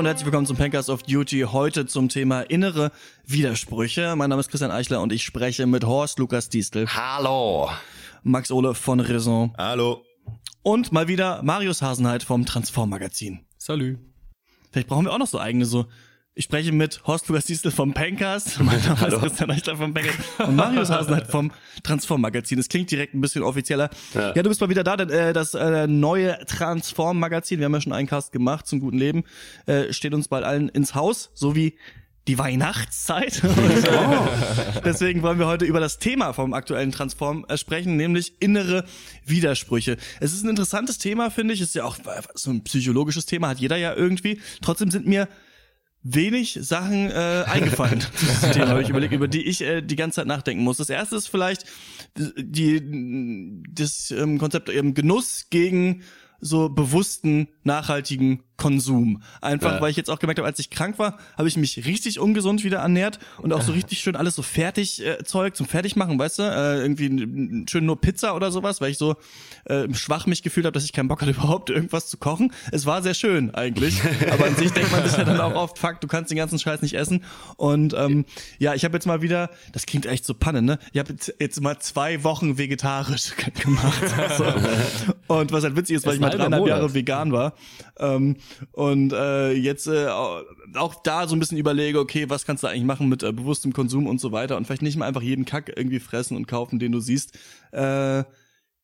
Und herzlich willkommen zum Pankers of Duty. Heute zum Thema innere Widersprüche. Mein Name ist Christian Eichler und ich spreche mit Horst Lukas Diestel. Hallo. Max Ole von Raison. Hallo. Und mal wieder Marius Hasenheit vom Transform Magazin. Salü. Vielleicht brauchen wir auch noch so eigene so ich spreche mit Horst Lukas Diesel vom Pankers, mein Name ist Christian Eichler vom Pankers und Marius Hasenheit vom Transform Magazin. Das klingt direkt ein bisschen offizieller. Ja, ja du bist mal wieder da, denn äh, das äh, neue Transform Magazin, wir haben ja schon einen Cast gemacht zum guten Leben, äh, steht uns bald allen ins Haus, so wie die Weihnachtszeit. oh. Deswegen wollen wir heute über das Thema vom aktuellen Transform äh, sprechen, nämlich innere Widersprüche. Es ist ein interessantes Thema, finde ich. Es ist ja auch so ein psychologisches Thema, hat jeder ja irgendwie. Trotzdem sind mir wenig Sachen äh, eingefallen Thema, habe ich überlegt, über die ich äh, die ganze Zeit nachdenken muss. Das erste ist vielleicht die das ähm, Konzept ähm, Genuss gegen so bewussten, nachhaltigen Konsum. Einfach, ja. weil ich jetzt auch gemerkt habe, als ich krank war, habe ich mich richtig ungesund wieder ernährt und auch so richtig schön alles so fertig äh, Zeug zum Fertigmachen, weißt du? Äh, irgendwie schön nur Pizza oder sowas, weil ich so äh, schwach mich gefühlt habe, dass ich keinen Bock hatte, überhaupt irgendwas zu kochen. Es war sehr schön eigentlich, aber an sich denkt man sich ja dann auch oft, fuck, du kannst den ganzen Scheiß nicht essen. Und ähm, ja, ich habe jetzt mal wieder, das klingt echt so Panne, ne? Ich habe jetzt, jetzt mal zwei Wochen vegetarisch gemacht. So. Und was halt witzig ist, weil ich mal dreieinhalb Jahre vegan war. Ähm, und äh, jetzt äh, auch da so ein bisschen überlege, okay, was kannst du eigentlich machen mit äh, bewusstem Konsum und so weiter und vielleicht nicht mal einfach jeden Kack irgendwie fressen und kaufen, den du siehst. Äh,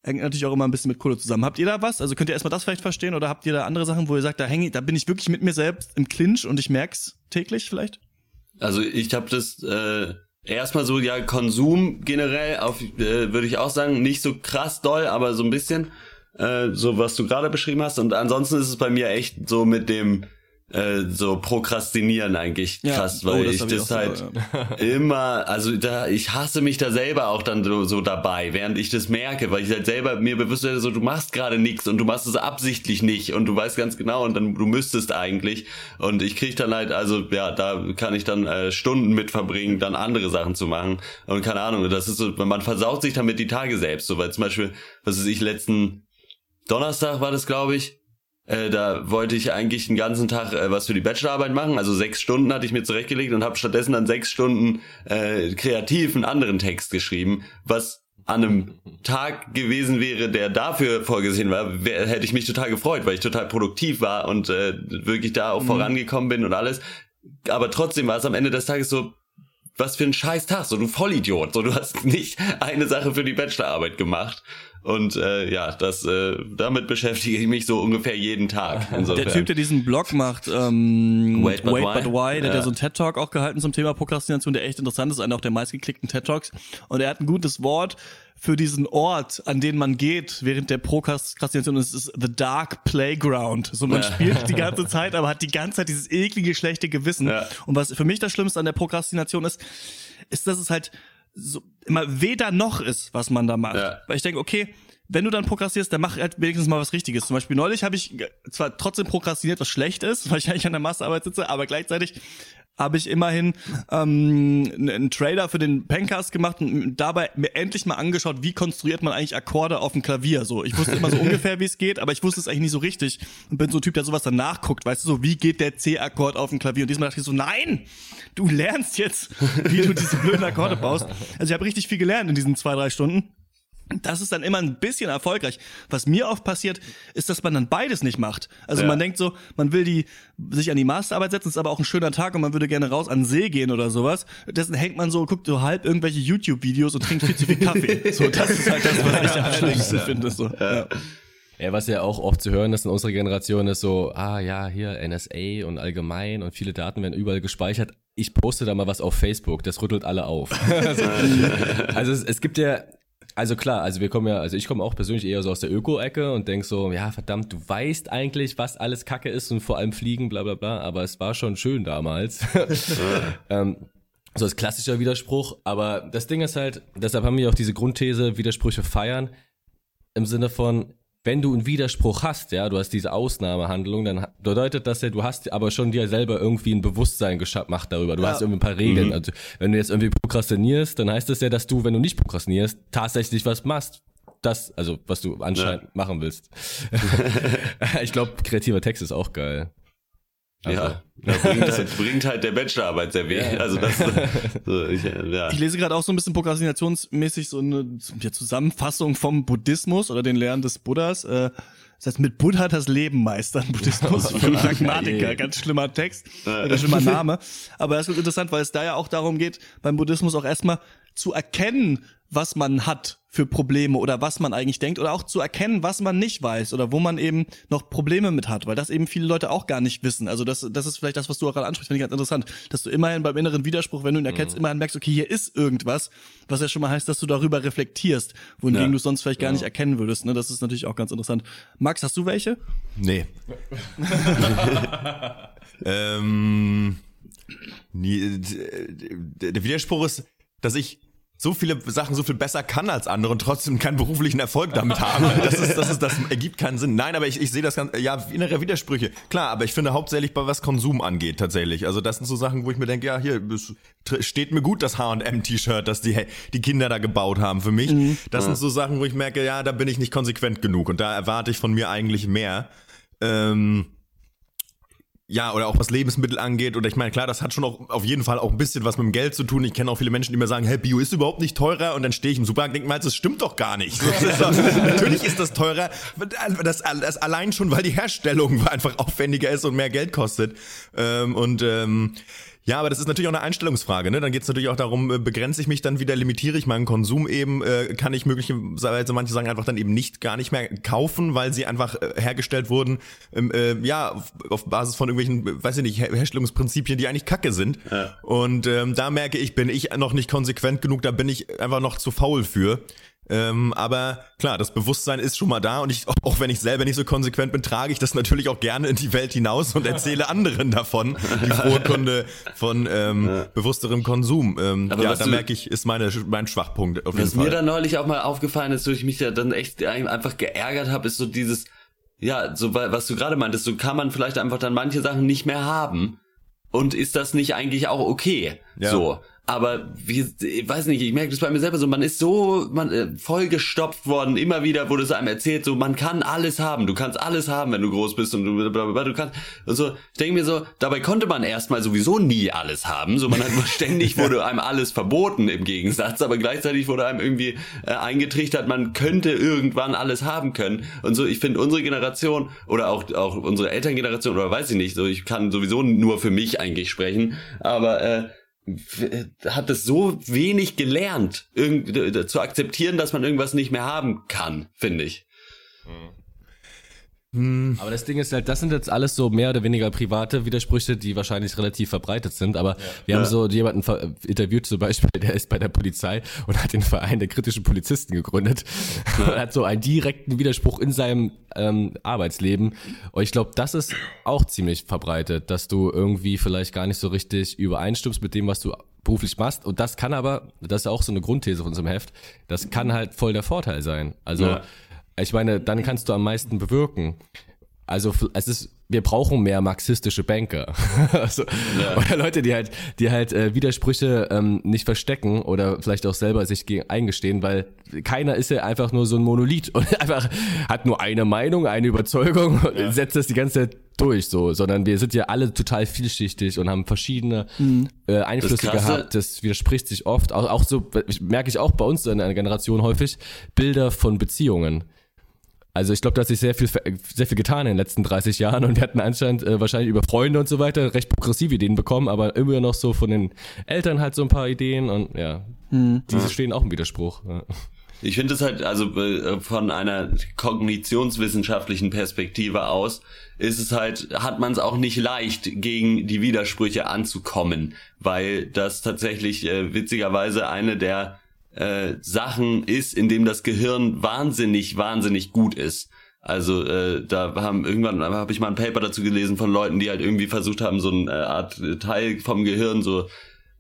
hängt natürlich auch immer ein bisschen mit Kohle zusammen. Habt ihr da was? Also könnt ihr erstmal das vielleicht verstehen oder habt ihr da andere Sachen, wo ihr sagt, da hänge da bin ich wirklich mit mir selbst im Clinch und ich merk's täglich vielleicht? Also ich habe das äh, erstmal so ja Konsum generell auf äh, würde ich auch sagen, nicht so krass doll, aber so ein bisschen äh, so was du gerade beschrieben hast. Und ansonsten ist es bei mir echt so mit dem äh, so prokrastinieren eigentlich krass, ja. oh, weil das ich das halt so, ja. immer, also da, ich hasse mich da selber auch dann so, so dabei, während ich das merke, weil ich halt selber mir bewusst werde, so du machst gerade nichts und du machst es absichtlich nicht und du weißt ganz genau und dann du müsstest eigentlich und ich krieg dann halt, also ja, da kann ich dann äh, Stunden mit verbringen, dann andere Sachen zu machen und keine Ahnung, das ist so, man versaut sich damit die Tage selbst, so weil zum Beispiel, was ist ich letzten Donnerstag war das, glaube ich. Äh, da wollte ich eigentlich den ganzen Tag äh, was für die Bachelorarbeit machen. Also sechs Stunden hatte ich mir zurechtgelegt und habe stattdessen dann sechs Stunden äh, kreativ einen anderen Text geschrieben, was an einem Tag gewesen wäre, der dafür vorgesehen war, wär, hätte ich mich total gefreut, weil ich total produktiv war und äh, wirklich da auch mhm. vorangekommen bin und alles. Aber trotzdem war es am Ende des Tages so, was für ein scheiß Tag, so du Vollidiot, so du hast nicht eine Sache für die Bachelorarbeit gemacht und äh, ja, das äh, damit beschäftige ich mich so ungefähr jeden Tag. Insofern. Der Typ, der diesen Blog macht, ähm, Wait But Wait Why, but why der ja. hat ja so einen TED Talk auch gehalten zum Thema Prokrastination, der echt interessant ist, einer auch der meistgeklickten TED Talks. Und er hat ein gutes Wort für diesen Ort, an den man geht während der Prokrastination. Es ist the dark playground. So man ja. spielt die ganze Zeit, aber hat die ganze Zeit dieses eklige, schlechte Gewissen. Ja. Und was für mich das Schlimmste an der Prokrastination ist, ist, dass es halt so immer weder noch ist, was man da macht. Ja. Weil ich denke, okay, wenn du dann prokrastinierst, dann mach halt wenigstens mal was Richtiges. Zum Beispiel neulich habe ich zwar trotzdem prokrastiniert, was schlecht ist, weil ich eigentlich an der Masterarbeit sitze, aber gleichzeitig habe ich immerhin ähm, einen Trailer für den Pencast gemacht und dabei mir endlich mal angeschaut, wie konstruiert man eigentlich Akkorde auf dem Klavier. So, ich wusste immer so ungefähr, wie es geht, aber ich wusste es eigentlich nicht so richtig und bin so ein Typ, der sowas dann nachguckt, weißt du, so wie geht der C-Akkord auf dem Klavier? Und diesmal dachte ich so, nein, du lernst jetzt, wie du diese blöden Akkorde baust. Also ich habe richtig viel gelernt in diesen zwei drei Stunden. Das ist dann immer ein bisschen erfolgreich. Was mir oft passiert, ist, dass man dann beides nicht macht. Also ja. man denkt so, man will die sich an die Masterarbeit setzen, ist aber auch ein schöner Tag und man würde gerne raus an den See gehen oder sowas. Dessen hängt man so, guckt so halb irgendwelche YouTube-Videos und trinkt viel zu viel Kaffee. so, das ist halt das, was ich am schlimmsten finde. So. Ja. Ja, was ja auch oft zu hören ist in unserer Generation, ist so, ah ja, hier NSA und allgemein und viele Daten werden überall gespeichert. Ich poste da mal was auf Facebook, das rüttelt alle auf. also, also es, es, gibt ja also klar, also wir kommen ja, also ich komme auch persönlich eher so aus der Öko-Ecke und denk so, ja verdammt, du weißt eigentlich, was alles Kacke ist und vor allem Fliegen, bla bla bla, aber es war schon schön damals. ähm, so als klassischer Widerspruch, aber das Ding ist halt, deshalb haben wir auch diese Grundthese, Widersprüche feiern, im Sinne von, wenn du einen Widerspruch hast, ja, du hast diese Ausnahmehandlung, dann bedeutet das ja, du hast aber schon dir selber irgendwie ein Bewusstsein gemacht darüber. Du ja. hast irgendwie ein paar Regeln. Mhm. Also, wenn du jetzt irgendwie prokrastinierst, dann heißt das ja, dass du, wenn du nicht prokrastinierst, tatsächlich was machst. Das, also, was du anscheinend ja. machen willst. ich glaube, kreativer Text ist auch geil. Also, ja, das bringt, halt, bringt halt der Bachelorarbeit sehr wenig. Ja. Also das, so, ich, ja. ich lese gerade auch so ein bisschen prokrastinationsmäßig so eine ja, Zusammenfassung vom Buddhismus oder den Lehren des Buddhas. Äh, das heißt, mit Buddha das Leben meistern, Buddhismus für Pragmatiker. Ganz schlimmer Text, ganz schlimmer Name. Aber das ist interessant, weil es da ja auch darum geht, beim Buddhismus auch erstmal zu erkennen, was man hat für Probleme oder was man eigentlich denkt oder auch zu erkennen, was man nicht weiß oder wo man eben noch Probleme mit hat, weil das eben viele Leute auch gar nicht wissen. Also das, das ist vielleicht das, was du auch gerade ansprichst, finde ich ganz interessant, dass du immerhin beim inneren Widerspruch, wenn du ihn erkennst, mhm. immerhin merkst, okay, hier ist irgendwas, was ja schon mal heißt, dass du darüber reflektierst, wohingegen ja. du sonst vielleicht gar ja. nicht erkennen würdest. Ne? Das ist natürlich auch ganz interessant. Max, hast du welche? Nee. ähm, nie, der Widerspruch ist, dass ich so viele Sachen so viel besser kann als andere und trotzdem keinen beruflichen Erfolg damit habe. Das ist, das ist, das ergibt keinen Sinn. Nein, aber ich, ich sehe das ganz, ja, innere Widersprüche. Klar, aber ich finde hauptsächlich bei was Konsum angeht tatsächlich. Also das sind so Sachen, wo ich mir denke, ja, hier steht mir gut das H&M-T-Shirt, das die, die Kinder da gebaut haben für mich. Mhm. Das sind so Sachen, wo ich merke, ja, da bin ich nicht konsequent genug und da erwarte ich von mir eigentlich mehr. Ähm, ja, oder auch was Lebensmittel angeht. Oder ich meine, klar, das hat schon auch auf jeden Fall auch ein bisschen was mit dem Geld zu tun. Ich kenne auch viele Menschen, die mir sagen, hey, Bio ist überhaupt nicht teurer. Und dann stehe ich im Supermarkt und denke mal, das stimmt doch gar nicht. Natürlich ist das teurer. Das, das, allein schon, weil die Herstellung einfach aufwendiger ist und mehr Geld kostet. Ähm, und ähm, ja, aber das ist natürlich auch eine Einstellungsfrage. Ne? Dann geht es natürlich auch darum, äh, begrenze ich mich dann wieder, limitiere ich meinen Konsum eben, äh, kann ich möglicherweise manche Sachen einfach dann eben nicht gar nicht mehr kaufen, weil sie einfach äh, hergestellt wurden, ähm, äh, ja, auf, Basis von irgendwelchen, weiß ich nicht, Her Herstellungsprinzipien, die eigentlich Kacke sind. Ja. Und ähm, da merke ich, bin ich noch nicht konsequent genug, da bin ich einfach noch zu faul für. Ähm, aber klar, das Bewusstsein ist schon mal da und ich, auch wenn ich selber nicht so konsequent bin, trage ich das natürlich auch gerne in die Welt hinaus und erzähle anderen davon, die frohe Kunde von ähm, ja. bewussterem Konsum. Ähm, ja, da merke ich, ist meine, mein Schwachpunkt auf jeden was Fall. Was mir dann neulich auch mal aufgefallen ist, wo ich mich ja dann echt einfach geärgert habe, ist so dieses, ja, so was du gerade meintest, so kann man vielleicht einfach dann manche Sachen nicht mehr haben. Und ist das nicht eigentlich auch okay? Ja. So aber wie, ich weiß nicht, ich merke das bei mir selber so, man ist so man äh, vollgestopft worden, immer wieder wurde es einem erzählt, so man kann alles haben, du kannst alles haben, wenn du groß bist und du, du kannst und so, ich denke mir so, dabei konnte man erstmal sowieso nie alles haben, so man hat ständig wurde einem alles verboten im Gegensatz, aber gleichzeitig wurde einem irgendwie äh, eingetrichtert, man könnte irgendwann alles haben können. Und so, ich finde unsere Generation oder auch auch unsere Elterngeneration oder weiß ich nicht, so ich kann sowieso nur für mich eigentlich sprechen, aber äh, hat es so wenig gelernt, zu akzeptieren, dass man irgendwas nicht mehr haben kann, finde ich. Mhm. Hm. Aber das Ding ist halt, das sind jetzt alles so mehr oder weniger private Widersprüche, die wahrscheinlich relativ verbreitet sind. Aber ja. wir ja. haben so jemanden interviewt zum Beispiel, der ist bei der Polizei und hat den Verein der kritischen Polizisten gegründet ja. und hat so einen direkten Widerspruch in seinem ähm, Arbeitsleben. Und ich glaube, das ist auch ziemlich verbreitet, dass du irgendwie vielleicht gar nicht so richtig übereinstimmst mit dem, was du beruflich machst. Und das kann aber, das ist auch so eine Grundthese von unserem Heft, das kann halt voll der Vorteil sein. Also ja ich meine, dann kannst du am meisten bewirken. Also es ist, wir brauchen mehr marxistische Banker. also, ja. Oder Leute, die halt, die halt äh, Widersprüche ähm, nicht verstecken oder vielleicht auch selber sich gegen eingestehen, weil keiner ist ja einfach nur so ein Monolith und einfach hat nur eine Meinung, eine Überzeugung und ja. setzt das die ganze Zeit durch, so, sondern wir sind ja alle total vielschichtig und haben verschiedene mhm. äh, Einflüsse das gehabt. Das widerspricht sich oft. Auch, auch so merke ich auch bei uns in einer Generation häufig Bilder von Beziehungen also ich glaube, da hat sich sehr viel, sehr viel getan in den letzten 30 Jahren und wir hatten anscheinend äh, wahrscheinlich über Freunde und so weiter recht progressive Ideen bekommen, aber immer noch so von den Eltern halt so ein paar Ideen und ja, hm. diese stehen auch im Widerspruch. Ja. Ich finde es halt, also äh, von einer kognitionswissenschaftlichen Perspektive aus, ist es halt, hat man es auch nicht leicht, gegen die Widersprüche anzukommen, weil das tatsächlich äh, witzigerweise eine der äh, Sachen ist, in dem das Gehirn wahnsinnig, wahnsinnig gut ist. Also äh, da haben irgendwann habe ich mal ein Paper dazu gelesen von Leuten, die halt irgendwie versucht haben, so eine Art Teil vom Gehirn so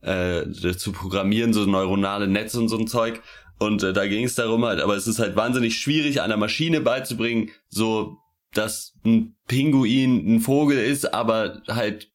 äh, zu programmieren, so neuronale Netze und so ein Zeug. Und äh, da ging es darum halt, aber es ist halt wahnsinnig schwierig, einer Maschine beizubringen, so dass ein Pinguin ein Vogel ist, aber halt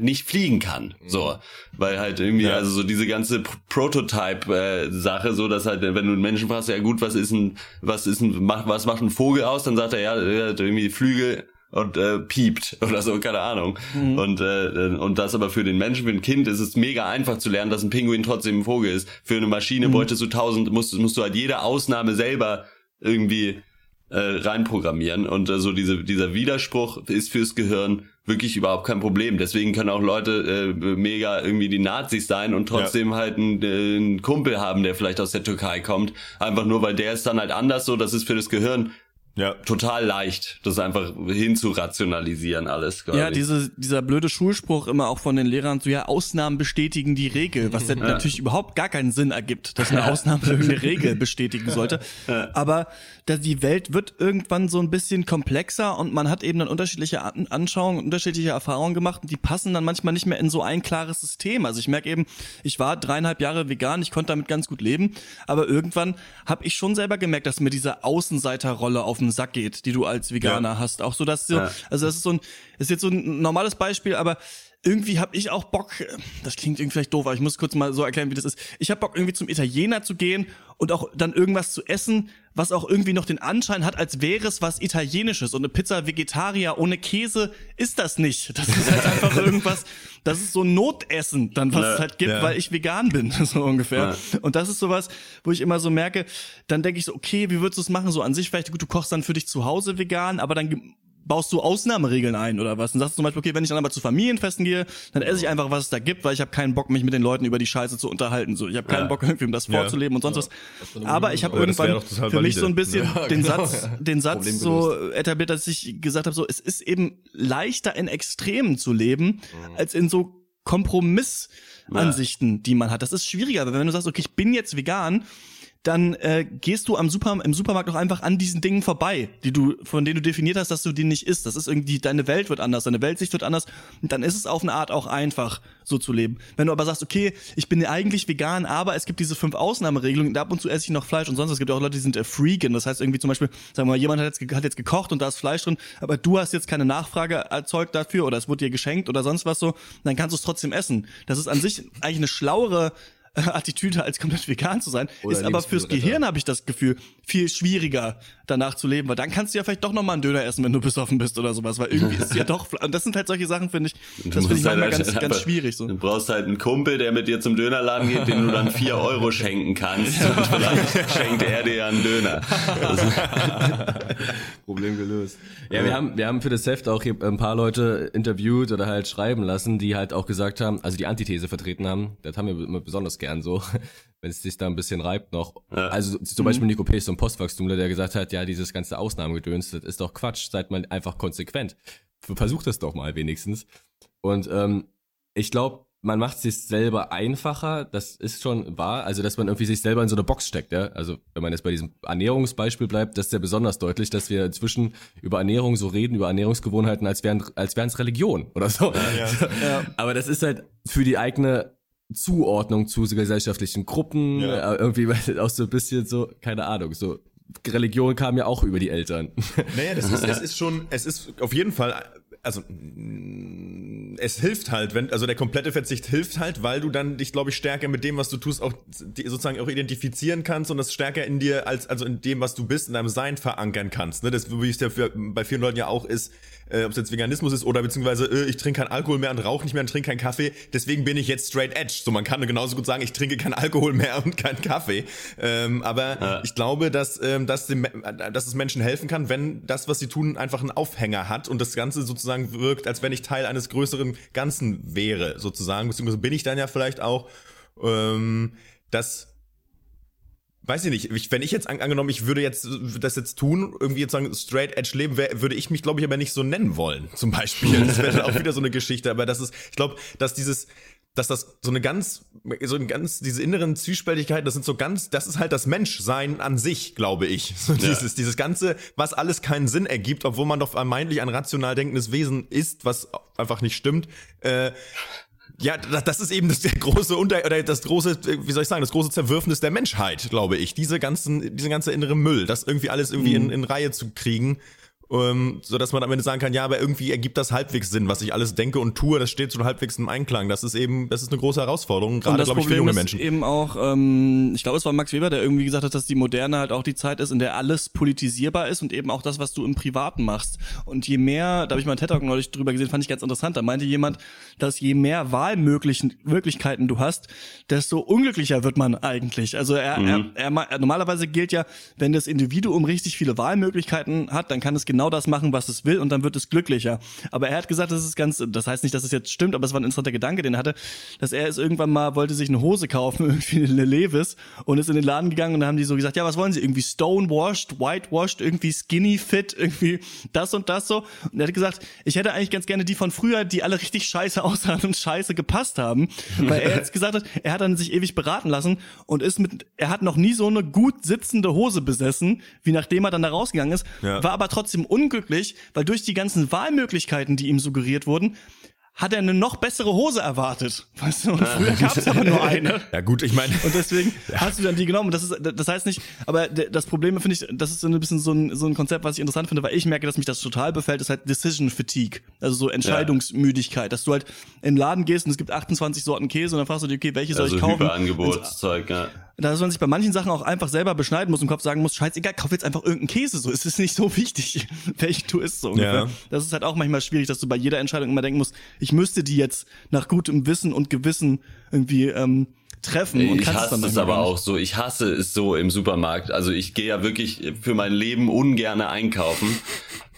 nicht fliegen kann, so, weil halt irgendwie ja. also so diese ganze Prototype-Sache, so dass halt wenn du einen Menschen fragst, ja gut, was ist ein was ist ein was macht ein Vogel aus, dann sagt er ja, irgendwie Flügel und äh, piept oder so, keine Ahnung. Mhm. Und, äh, und das aber für den Menschen, für ein Kind ist es mega einfach zu lernen, dass ein Pinguin trotzdem ein Vogel ist. Für eine Maschine mhm. bräuchtest du tausend, musst, musst du halt jede Ausnahme selber irgendwie äh, reinprogrammieren. Und äh, so diese, dieser Widerspruch ist fürs Gehirn wirklich überhaupt kein Problem. Deswegen können auch Leute äh, mega irgendwie die Nazis sein und trotzdem ja. halt einen, äh, einen Kumpel haben, der vielleicht aus der Türkei kommt. Einfach nur, weil der ist dann halt anders so. Das ist für das Gehirn ja. total leicht, das einfach hinzurationalisieren alles. Ja, diese, dieser blöde Schulspruch immer auch von den Lehrern so, ja, Ausnahmen bestätigen die Regel, was ja. natürlich überhaupt gar keinen Sinn ergibt, dass eine Ausnahme eine Regel bestätigen sollte. Ja. Aber dass die Welt wird irgendwann so ein bisschen komplexer und man hat eben dann unterschiedliche Anschauungen, unterschiedliche Erfahrungen gemacht und die passen dann manchmal nicht mehr in so ein klares System. Also ich merke eben, ich war dreieinhalb Jahre vegan, ich konnte damit ganz gut leben, aber irgendwann habe ich schon selber gemerkt, dass mir diese Außenseiterrolle auf den Sack geht, die du als Veganer ja. hast. Auch so, dass so, ja. also das ist so ein, ist jetzt so ein normales Beispiel, aber irgendwie habe ich auch Bock, das klingt irgendwie vielleicht doof, aber ich muss kurz mal so erklären, wie das ist. Ich habe Bock irgendwie zum Italiener zu gehen und auch dann irgendwas zu essen, was auch irgendwie noch den Anschein hat, als wäre es was italienisches und eine Pizza Vegetarier ohne Käse ist das nicht. Das ist halt einfach irgendwas, das ist so ein Notessen dann was ja, es halt gibt, ja. weil ich vegan bin, so ungefähr. Ja. Und das ist sowas, wo ich immer so merke, dann denke ich so, okay, wie würdest du es machen? So an sich vielleicht gut, du kochst dann für dich zu Hause vegan, aber dann baust du Ausnahmeregeln ein oder was? Und sagst du zum Beispiel, okay, wenn ich dann aber zu Familienfesten gehe, dann esse ich einfach, was es da gibt, weil ich habe keinen Bock, mich mit den Leuten über die Scheiße zu unterhalten. So, ich habe keinen ja. Bock, irgendwie um das vorzuleben ja. und sonst ja. was. Aber ich habe irgendwann für valide. mich so ein bisschen den genau. Satz, den Satz so etabliert, dass ich gesagt habe, so, es ist eben leichter in Extremen zu leben, mhm. als in so Kompromissansichten, die man hat. Das ist schwieriger, weil wenn du sagst, okay, ich bin jetzt vegan, dann äh, gehst du am Super, im Supermarkt auch einfach an diesen Dingen vorbei, die du, von denen du definiert hast, dass du die nicht isst. Das ist irgendwie, deine Welt wird anders, deine Weltsicht wird anders. Und dann ist es auf eine Art auch einfach, so zu leben. Wenn du aber sagst, okay, ich bin eigentlich vegan, aber es gibt diese fünf Ausnahmeregelungen, ab und zu esse ich noch Fleisch und sonst, es gibt auch Leute, die sind äh, Freaken. Das heißt irgendwie zum Beispiel, sagen wir mal, jemand hat jetzt, hat jetzt gekocht und da ist Fleisch drin, aber du hast jetzt keine Nachfrage erzeugt dafür oder es wurde dir geschenkt oder sonst was so, dann kannst du es trotzdem essen. Das ist an sich eigentlich eine schlauere Attitüde als komplett vegan zu sein, Oder ist aber fürs Gehirn, habe ich das Gefühl, viel schwieriger danach zu leben, weil dann kannst du ja vielleicht doch nochmal einen Döner essen, wenn du besoffen bist oder sowas, weil irgendwie ist ja doch, und das sind halt solche Sachen, finde ich, das finde ich halt manchmal ganz, ganz schwierig so. Du brauchst halt einen Kumpel, der mit dir zum Dönerladen geht, den du dann vier Euro schenken kannst und vielleicht schenkt er dir einen Döner. Problem gelöst. Ja, wir haben, wir haben für das Heft auch hier ein paar Leute interviewt oder halt schreiben lassen, die halt auch gesagt haben, also die Antithese vertreten haben, das haben wir immer besonders gern so, wenn es sich da ein bisschen reibt noch. Ja. Also zum Beispiel mhm. Nico P. so ein Postwachstumler, der gesagt hat, ja, dieses ganze Ausnahmegedöns, das ist doch Quatsch, seid mal einfach konsequent. Versucht das doch mal wenigstens. Und ähm, ich glaube, man macht sich selber einfacher, das ist schon wahr, also dass man irgendwie sich selber in so eine Box steckt, ja. Also wenn man jetzt bei diesem Ernährungsbeispiel bleibt, das ist ja besonders deutlich, dass wir inzwischen über Ernährung so reden, über Ernährungsgewohnheiten, als wären als wären es Religion oder so. Ja, ja. Aber das ist halt für die eigene Zuordnung zu gesellschaftlichen Gruppen, ja. Äh, irgendwie auch so ein bisschen so, keine Ahnung, so Religion kam ja auch über die Eltern. Naja, das ist, es ist schon, es ist auf jeden Fall also es hilft halt, wenn also der komplette Verzicht hilft halt, weil du dann dich glaube ich stärker mit dem, was du tust, auch sozusagen auch identifizieren kannst und das stärker in dir als also in dem, was du bist, in deinem Sein verankern kannst. Ne, das wie es ja für, bei vielen Leuten ja auch ist, äh, ob es jetzt Veganismus ist oder beziehungsweise äh, ich trinke keinen Alkohol mehr und rauche nicht mehr und trinke keinen Kaffee, deswegen bin ich jetzt straight edge. So man kann genauso gut sagen, ich trinke keinen Alkohol mehr und keinen Kaffee. Ähm, aber ja. ich glaube, dass ähm, dass, dem, dass es Menschen helfen kann, wenn das, was sie tun, einfach einen Aufhänger hat und das Ganze sozusagen wirkt, als wenn ich Teil eines größeren Ganzen wäre, sozusagen. Beziehungsweise bin ich dann ja vielleicht auch, ähm, dass weiß ich nicht, ich, wenn ich jetzt an, angenommen, ich würde jetzt das jetzt tun, irgendwie jetzt sagen, straight edge leben, wär, würde ich mich, glaube ich, aber nicht so nennen wollen, zum Beispiel. Das wäre dann auch wieder so eine Geschichte, aber das ist, ich glaube, dass dieses, dass das so eine ganz, so ein ganz, diese inneren Zwiespältigkeiten, das sind so ganz, das ist halt das Menschsein an sich, glaube ich. So ja. dieses, dieses Ganze, was alles keinen Sinn ergibt, obwohl man doch vermeintlich ein rational denkendes Wesen ist, was einfach nicht stimmt. Äh, ja, das ist eben das der große Unter oder das große, wie soll ich sagen, das große Zerwürfnis der Menschheit, glaube ich. Diese ganzen, diese ganze innere Müll, das irgendwie alles irgendwie mhm. in, in Reihe zu kriegen ähm, so dass man am Ende sagen kann, ja, aber irgendwie ergibt das halbwegs Sinn, was ich alles denke und tue, das steht so halbwegs im Einklang. Das ist eben, das ist eine große Herausforderung, gerade glaube ich für junge Menschen. Ist eben auch, ähm, ich glaube, es war Max Weber, der irgendwie gesagt hat, dass die Moderne halt auch die Zeit ist, in der alles politisierbar ist und eben auch das, was du im Privaten machst. Und je mehr, da habe ich mal einen TED Talk neulich drüber gesehen, fand ich ganz interessant. Da meinte jemand, dass je mehr Wahlmöglichkeiten du hast, desto unglücklicher wird man eigentlich. Also er, mhm. er, er, normalerweise gilt ja, wenn das Individuum richtig viele Wahlmöglichkeiten hat, dann kann es genau das machen, was es will und dann wird es glücklicher. Aber er hat gesagt, das ist ganz, das heißt nicht, dass es jetzt stimmt, aber es war ein interessanter Gedanke, den er hatte, dass er ist irgendwann mal, wollte sich eine Hose kaufen, irgendwie eine Levis und ist in den Laden gegangen und dann haben die so gesagt, ja, was wollen Sie? Irgendwie stonewashed, whitewashed, irgendwie skinny fit, irgendwie das und das so. Und er hat gesagt, ich hätte eigentlich ganz gerne die von früher, die alle richtig scheiße aussahen und scheiße gepasst haben. Weil er jetzt gesagt hat, er hat dann sich ewig beraten lassen und ist mit, er hat noch nie so eine gut sitzende Hose besessen, wie nachdem er dann da rausgegangen ist, ja. war aber trotzdem unglücklich, weil durch die ganzen Wahlmöglichkeiten, die ihm suggeriert wurden, hat er eine noch bessere Hose erwartet. Weißt du, und früher gab es aber nur eine. Ja gut, ich meine. Und deswegen ja. hast du dann die genommen. Das ist, das heißt nicht, aber das Problem finde ich, das ist so ein bisschen so ein, so ein Konzept, was ich interessant finde, weil ich merke, dass mich das total befällt, ist halt Decision Fatigue. Also so Entscheidungsmüdigkeit, dass du halt in den Laden gehst und es gibt 28 Sorten Käse und dann fragst du dir, okay, welche soll also ich kaufen? Überangebotszeug, ja dass man sich bei manchen Sachen auch einfach selber beschneiden muss und im Kopf sagen muss, scheißegal, kauf jetzt einfach irgendeinen Käse, so. Es ist nicht so wichtig, welchen du isst, so ungefähr. Ja. Das ist halt auch manchmal schwierig, dass du bei jeder Entscheidung immer denken musst, ich müsste die jetzt nach gutem Wissen und Gewissen irgendwie ähm, treffen und ich hasse es, aber auch so. Ich hasse es so im Supermarkt. Also ich gehe ja wirklich für mein Leben ungerne einkaufen.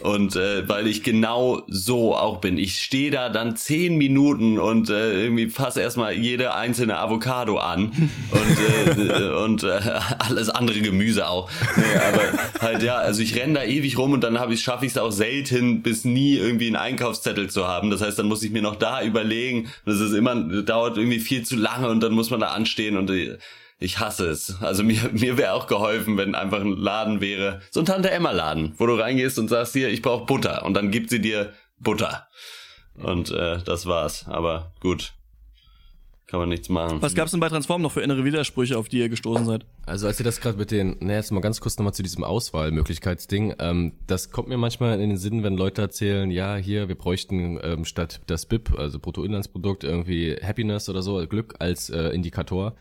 Und äh, weil ich genau so auch bin. Ich stehe da dann zehn Minuten und äh, irgendwie fasse erstmal jede einzelne Avocado an und, äh, und äh, alles andere Gemüse auch. Nee, aber halt ja, also ich renne da ewig rum und dann habe ich schaffe ich es auch selten bis nie irgendwie einen Einkaufszettel zu haben. Das heißt, dann muss ich mir noch da überlegen. Das ist immer dauert irgendwie viel zu lange und dann muss man da anstehen und ich hasse es. Also mir, mir wäre auch geholfen, wenn einfach ein Laden wäre, so ein Tante-Emma-Laden, wo du reingehst und sagst hier, ich brauche Butter. Und dann gibt sie dir Butter. Und äh, das war's. Aber gut. Kann man nichts machen. Was gab's denn bei Transform noch für innere Widersprüche, auf die ihr gestoßen seid? Also als ihr das gerade mit den, ne, jetzt mal ganz kurz nochmal zu diesem Auswahlmöglichkeitsding. Ähm, das kommt mir manchmal in den Sinn, wenn Leute erzählen, ja, hier, wir bräuchten ähm, statt das BIP, also Bruttoinlandsprodukt, irgendwie Happiness oder so, Glück als äh, Indikator.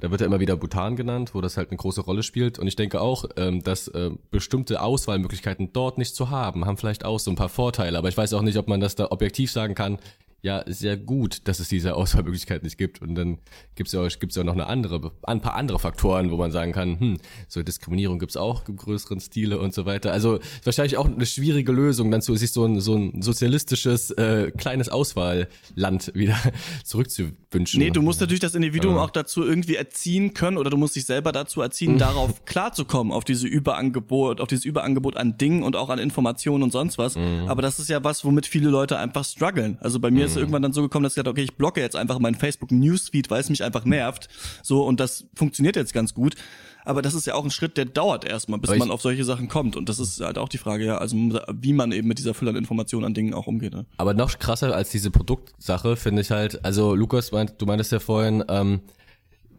Da wird ja immer wieder Bhutan genannt, wo das halt eine große Rolle spielt. Und ich denke auch, ähm, dass äh, bestimmte Auswahlmöglichkeiten dort nicht zu haben, haben vielleicht auch so ein paar Vorteile. Aber ich weiß auch nicht, ob man das da objektiv sagen kann, ja sehr gut, dass es diese Auswahlmöglichkeit nicht gibt. Und dann gibt es ja, gibt's ja noch eine andere, ein paar andere Faktoren, wo man sagen kann, hm, so Diskriminierung gibt's auch im größeren Stile und so weiter. Also wahrscheinlich auch eine schwierige Lösung, dann zu sich so ein, so ein sozialistisches äh, kleines Auswahlland wieder zurückzuwünschen. Nee, du musst natürlich das Individuum ja. auch dazu irgendwie erziehen können oder du musst dich selber dazu erziehen, mhm. darauf klarzukommen, auf diese Überangebot, auf dieses Überangebot an Dingen und auch an Informationen und sonst was. Mhm. Aber das ist ja was, womit viele Leute einfach strugglen. Also bei mir ist ist irgendwann dann so gekommen, dass ich dachte, okay, ich blocke jetzt einfach meinen Facebook Newsfeed, weil es mich einfach nervt. So, und das funktioniert jetzt ganz gut. Aber das ist ja auch ein Schritt, der dauert erstmal, bis man auf solche Sachen kommt. Und das ist halt auch die Frage, ja, also wie man eben mit dieser Fülle an Informationen an Dingen auch umgeht. Ne? Aber noch krasser als diese Produktsache finde ich halt, also Lukas meint, du meintest ja vorhin, ähm,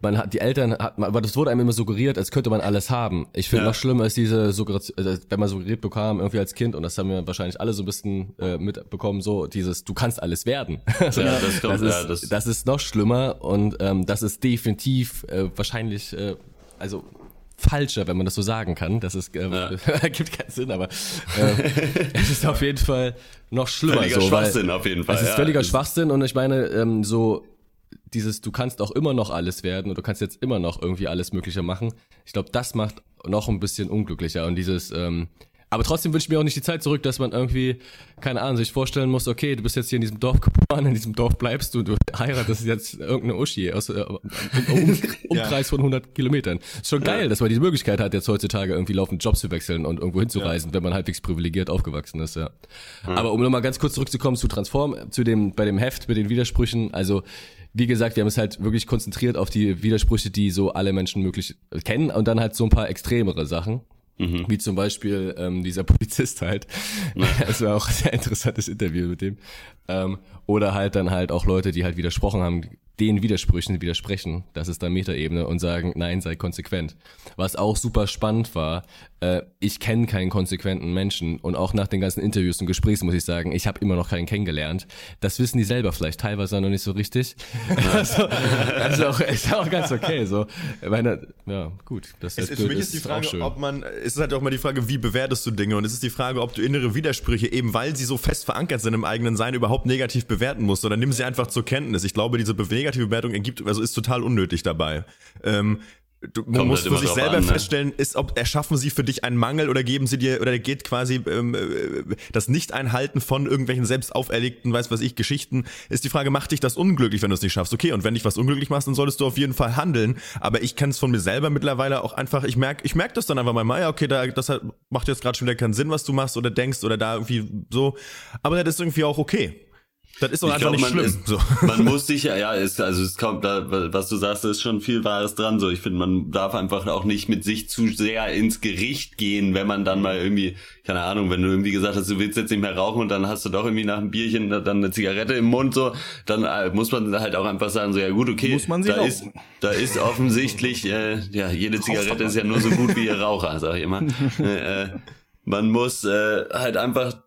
man hat die Eltern hat aber das wurde einem immer suggeriert, als könnte man alles haben. Ich finde ja. noch schlimmer ist diese Suggeration, äh, wenn man suggeriert bekam irgendwie als Kind und das haben wir wahrscheinlich alle so ein bisschen äh, mitbekommen, so dieses du kannst alles werden. ja, das, kommt, das, ist, ja, das, das ist noch schlimmer und ähm, das ist definitiv äh, wahrscheinlich äh, also falscher, wenn man das so sagen kann. Das ist äh, ja. ergibt keinen Sinn, aber äh, es ist auf jeden Fall noch schlimmer. Völliger so, Schwachsinn auf jeden Fall. Es ist völliger Schwachsinn und ich meine ähm, so dieses, du kannst auch immer noch alles werden und du kannst jetzt immer noch irgendwie alles Mögliche machen. Ich glaube, das macht noch ein bisschen unglücklicher und dieses, ähm, aber trotzdem wünsche ich mir auch nicht die Zeit zurück, dass man irgendwie, keine Ahnung, sich vorstellen muss, okay, du bist jetzt hier in diesem Dorf geboren, in diesem Dorf bleibst du, du heiratest jetzt irgendeine Uschi aus äh, um, Umkreis ja. von 100 Kilometern. Ist schon geil, ja. dass man die Möglichkeit hat, jetzt heutzutage irgendwie laufend Jobs zu wechseln und irgendwo hinzureisen, ja. wenn man halbwegs privilegiert aufgewachsen ist, ja. Aber um nochmal ganz kurz zurückzukommen zu Transform, zu dem, bei dem Heft mit den Widersprüchen, also wie gesagt, wir haben es halt wirklich konzentriert auf die Widersprüche, die so alle Menschen möglich kennen und dann halt so ein paar extremere Sachen. Mhm. Wie zum Beispiel ähm, dieser Polizist halt. Das war auch ein sehr interessantes Interview mit dem. Ähm, oder halt dann halt auch Leute, die halt widersprochen haben, den Widersprüchen widersprechen, das ist dann Metaebene und sagen, nein, sei konsequent. Was auch super spannend war, äh, ich kenne keinen konsequenten Menschen und auch nach den ganzen Interviews und Gesprächen muss ich sagen, ich habe immer noch keinen kennengelernt. Das wissen die selber vielleicht teilweise noch nicht so richtig. also, das ist auch, ist auch ganz okay. So, meine, ja, gut. Das es, für mich ist die Frage, ob man, es ist halt auch mal die Frage, wie bewertest du Dinge und es ist die Frage, ob du innere Widersprüche eben, weil sie so fest verankert sind im eigenen Sein, überhaupt negativ bewerten musst oder nimm sie einfach zur Kenntnis. Ich glaube, diese Bewegung negative Bewertung ergibt, also ist total unnötig dabei. Ähm, Du Kommt musst halt für sich selber an, ne? feststellen, ist, ob erschaffen sie für dich einen Mangel oder geben sie dir, oder geht quasi ähm, äh, das Nicht-Einhalten von irgendwelchen selbst auferlegten, weiß was ich, Geschichten, ist die Frage, macht dich das unglücklich, wenn du es nicht schaffst? Okay, und wenn dich was unglücklich machst, dann solltest du auf jeden Fall handeln. Aber ich kann es von mir selber mittlerweile auch einfach, ich merke ich merk das dann einfach mal, ja, okay, da, das macht jetzt gerade schon wieder keinen Sinn, was du machst oder denkst oder da irgendwie so. Aber das ist irgendwie auch okay. Das ist doch einfach glaub, nicht schlimm. Ist, so. Man muss sich ja, ist, also es kommt da, was du sagst, ist schon viel Wahres dran. So, ich finde, man darf einfach auch nicht mit sich zu sehr ins Gericht gehen, wenn man dann mal irgendwie, keine Ahnung, wenn du irgendwie gesagt hast, du willst jetzt nicht mehr rauchen und dann hast du doch irgendwie nach einem Bierchen dann eine Zigarette im Mund, so, dann äh, muss man halt auch einfach sagen, so, ja gut, okay, muss man da rauchen. ist, da ist offensichtlich, äh, ja, jede Zigarette ist ja nur so gut wie ihr Raucher, sag ich immer. äh, äh man muss äh, halt einfach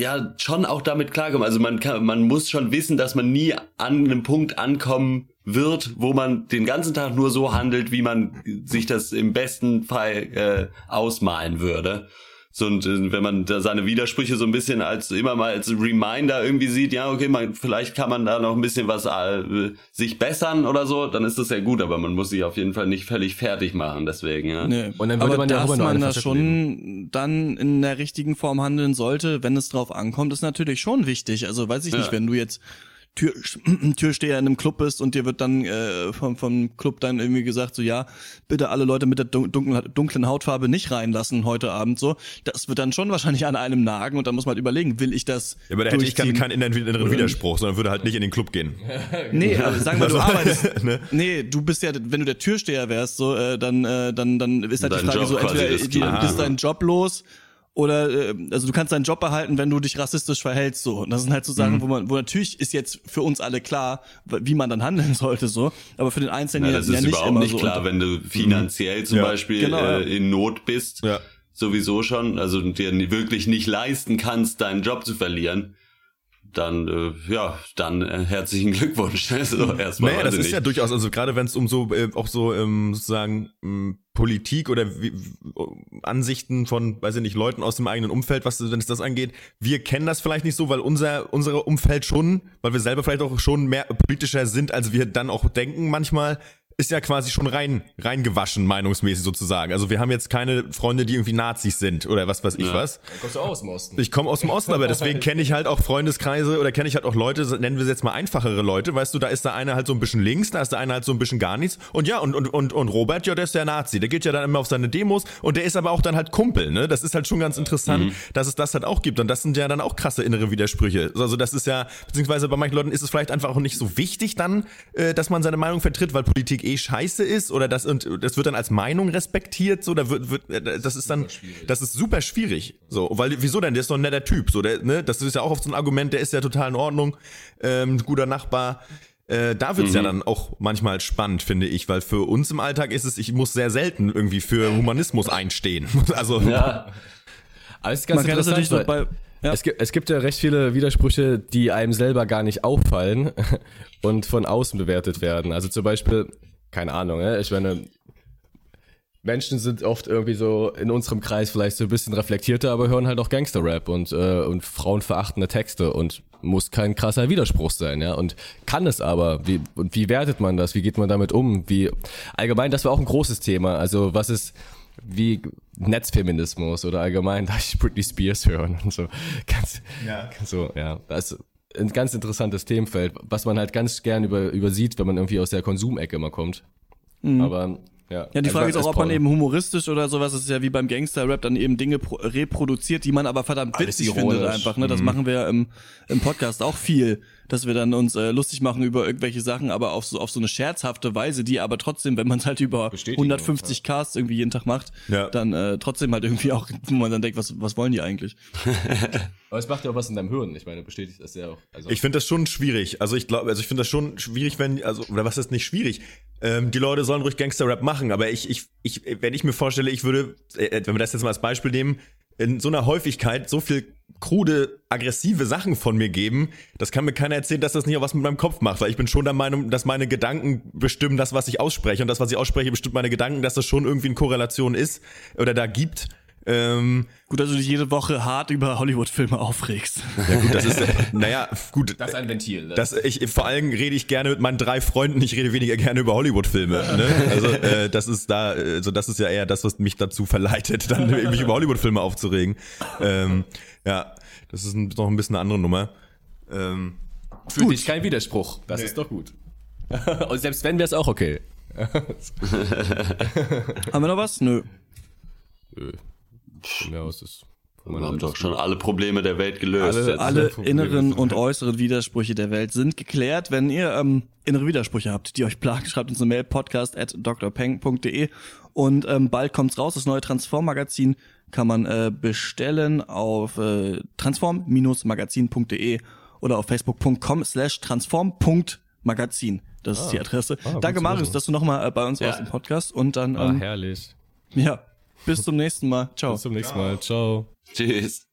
ja schon auch damit klarkommen. Also man kann, man muss schon wissen, dass man nie an einem Punkt ankommen wird, wo man den ganzen Tag nur so handelt, wie man sich das im besten Fall äh, ausmalen würde. So, und äh, wenn man da seine Widersprüche so ein bisschen als immer mal als Reminder irgendwie sieht, ja, okay, man, vielleicht kann man da noch ein bisschen was äh, sich bessern oder so, dann ist das ja gut, aber man muss sich auf jeden Fall nicht völlig fertig machen, deswegen, ja. Nee. Und dann würde aber man ja dass man da schon leben. dann in der richtigen Form handeln sollte, wenn es drauf ankommt, ist natürlich schon wichtig. Also weiß ich ja. nicht, wenn du jetzt Tür, Türsteher in einem Club bist und dir wird dann äh, vom, vom Club dann irgendwie gesagt, so ja, bitte alle Leute mit der dunklen, dunklen Hautfarbe nicht reinlassen heute Abend so. Das wird dann schon wahrscheinlich an einem nagen und dann muss man halt überlegen, will ich das Ja, aber da hätte ich keinen kein inneren Widerspruch, sondern würde halt nicht in den Club gehen. nee, aber sagen wir, du also, arbeitest, ne? nee, du bist ja, wenn du der Türsteher wärst, so, äh, dann, äh, dann, dann ist halt Dein die Frage Job so, entweder ist dein Job los oder äh, also du kannst deinen Job behalten, wenn du dich rassistisch verhältst so. Und das sind halt so Sachen, mhm. wo man, wo natürlich ist jetzt für uns alle klar, wie man dann handeln sollte so, aber für den Einzelnen ja, das ja, ist ja überhaupt nicht so klar, wenn du finanziell mhm. zum ja. Beispiel genau, äh, in Not bist, ja. sowieso schon, also dir wirklich nicht leisten kannst, deinen Job zu verlieren dann äh, ja, dann äh, herzlichen Glückwunsch. Also erstmal. Naja, das ist ja durchaus, also gerade wenn es um so äh, auch so ähm, sozusagen ähm, Politik oder wie, Ansichten von, weiß ich nicht, Leuten aus dem eigenen Umfeld, was wenn es das angeht, wir kennen das vielleicht nicht so, weil unser unsere Umfeld schon, weil wir selber vielleicht auch schon mehr politischer sind, als wir dann auch denken manchmal ist ja quasi schon rein reingewaschen, meinungsmäßig sozusagen. Also wir haben jetzt keine Freunde, die irgendwie Nazis sind oder was weiß ich ja. was. Dann kommst du auch aus dem Osten. Ich komme aus dem Osten, aber deswegen kenne ich halt auch Freundeskreise oder kenne ich halt auch Leute, nennen wir sie jetzt mal einfachere Leute, weißt du, da ist der eine halt so ein bisschen links, da ist der eine halt so ein bisschen gar nichts. Und ja, und, und, und, und Robert, ja, der ist der Nazi. Der geht ja dann immer auf seine Demos und der ist aber auch dann halt Kumpel, ne? Das ist halt schon ganz interessant, mhm. dass es das halt auch gibt. Und das sind ja dann auch krasse innere Widersprüche. Also das ist ja, beziehungsweise bei manchen Leuten ist es vielleicht einfach auch nicht so wichtig dann, äh, dass man seine Meinung vertritt, weil Politik eh scheiße ist oder das und das wird dann als Meinung respektiert, so da wird, wird äh, das ist dann das ist super schwierig, so weil wieso denn der ist doch ein netter Typ, so der ne das ist ja auch oft so ein Argument, der ist ja total in Ordnung, ähm, guter Nachbar. Äh, da wird's mhm. ja dann auch manchmal spannend, finde ich, weil für uns im Alltag ist es, ich muss sehr selten irgendwie für Humanismus einstehen. also ja. Aber es ist ganz Man interessant, so bei, ja. Es, gibt, es gibt ja recht viele Widersprüche, die einem selber gar nicht auffallen und von außen bewertet werden. Also zum Beispiel, keine Ahnung, ne? ich meine, Menschen sind oft irgendwie so in unserem Kreis vielleicht so ein bisschen reflektierter, aber hören halt auch Gangster-Rap und, äh, und frauenverachtende Texte und muss kein krasser Widerspruch sein, ja. Und kann es aber. Wie, und wie wertet man das? Wie geht man damit um? Wie, allgemein, das war auch ein großes Thema. Also, was ist, wie Netzfeminismus oder allgemein, da ich Britney Spears hören und so. Ganz, ja. so, ja. Ist ein ganz interessantes Themenfeld, was man halt ganz gern über, übersieht, wenn man irgendwie aus der Konsumecke immer kommt. Mhm. Aber ja, ja, die Frage ist auch, ob man eben humoristisch oder sowas, das ist ja wie beim Gangster-Rap, dann eben Dinge reproduziert, die man aber verdammt witzig findet einfach. Ne? Das mhm. machen wir ja im, im Podcast auch viel dass wir dann uns äh, lustig machen über irgendwelche Sachen, aber auf so auf so eine scherzhafte Weise, die aber trotzdem, wenn man es halt über 150 ja. Casts irgendwie jeden Tag macht, ja. dann äh, trotzdem halt irgendwie auch, wo man dann denkt, was was wollen die eigentlich? aber es macht ja auch was in deinem Hirn. Ich meine, bestätigt das ja auch. Also ich finde das schon schwierig. Also ich glaube, also ich finde das schon schwierig, wenn also oder was ist nicht schwierig? Ähm, die Leute sollen ruhig Gangster-Rap machen, aber ich ich ich wenn ich mir vorstelle, ich würde, äh, wenn wir das jetzt mal als Beispiel nehmen in so einer Häufigkeit so viel krude, aggressive Sachen von mir geben, das kann mir keiner erzählen, dass das nicht auch was mit meinem Kopf macht, weil ich bin schon der Meinung, dass meine Gedanken bestimmen das, was ich ausspreche und das, was ich ausspreche, bestimmt meine Gedanken, dass das schon irgendwie in Korrelation ist oder da gibt. Ähm, gut, dass du dich jede Woche hart über Hollywood-Filme aufregst. Ja gut, das ist, äh, naja, gut. Das ist ein Ventil. Das, das ich, vor allem rede ich gerne mit meinen drei Freunden, ich rede weniger gerne über Hollywood-Filme. Ne? Also äh, das ist da, also das ist ja eher das, was mich dazu verleitet, dann mich über Hollywood-Filme aufzuregen. Ähm, ja, das ist noch ein bisschen eine andere Nummer. Ähm, Für dich kein Widerspruch, das nee. ist doch gut. Und selbst wenn, wäre es auch okay. Haben wir noch was? Nö. Nö. Von mir aus ist. Wir haben doch schon alle Probleme der Welt gelöst. Alle, alle inneren und äußeren Widersprüche der Welt sind geklärt. Wenn ihr ähm, innere Widersprüche habt, die euch plagen, schreibt uns eine Mail podcast at drpeng.de und ähm, bald kommt's raus, das neue Transform-Magazin kann man äh, bestellen auf äh, transform-magazin.de oder auf facebook.com slash transform.magazin. Das ah, ist die Adresse. Ah, Danke Marius, dass du nochmal äh, bei uns ja. warst im Podcast und dann... Ah, ähm, ah, herrlich. Ja, bis zum nächsten Mal. Ciao. Bis zum nächsten Mal. Ciao. Tschüss.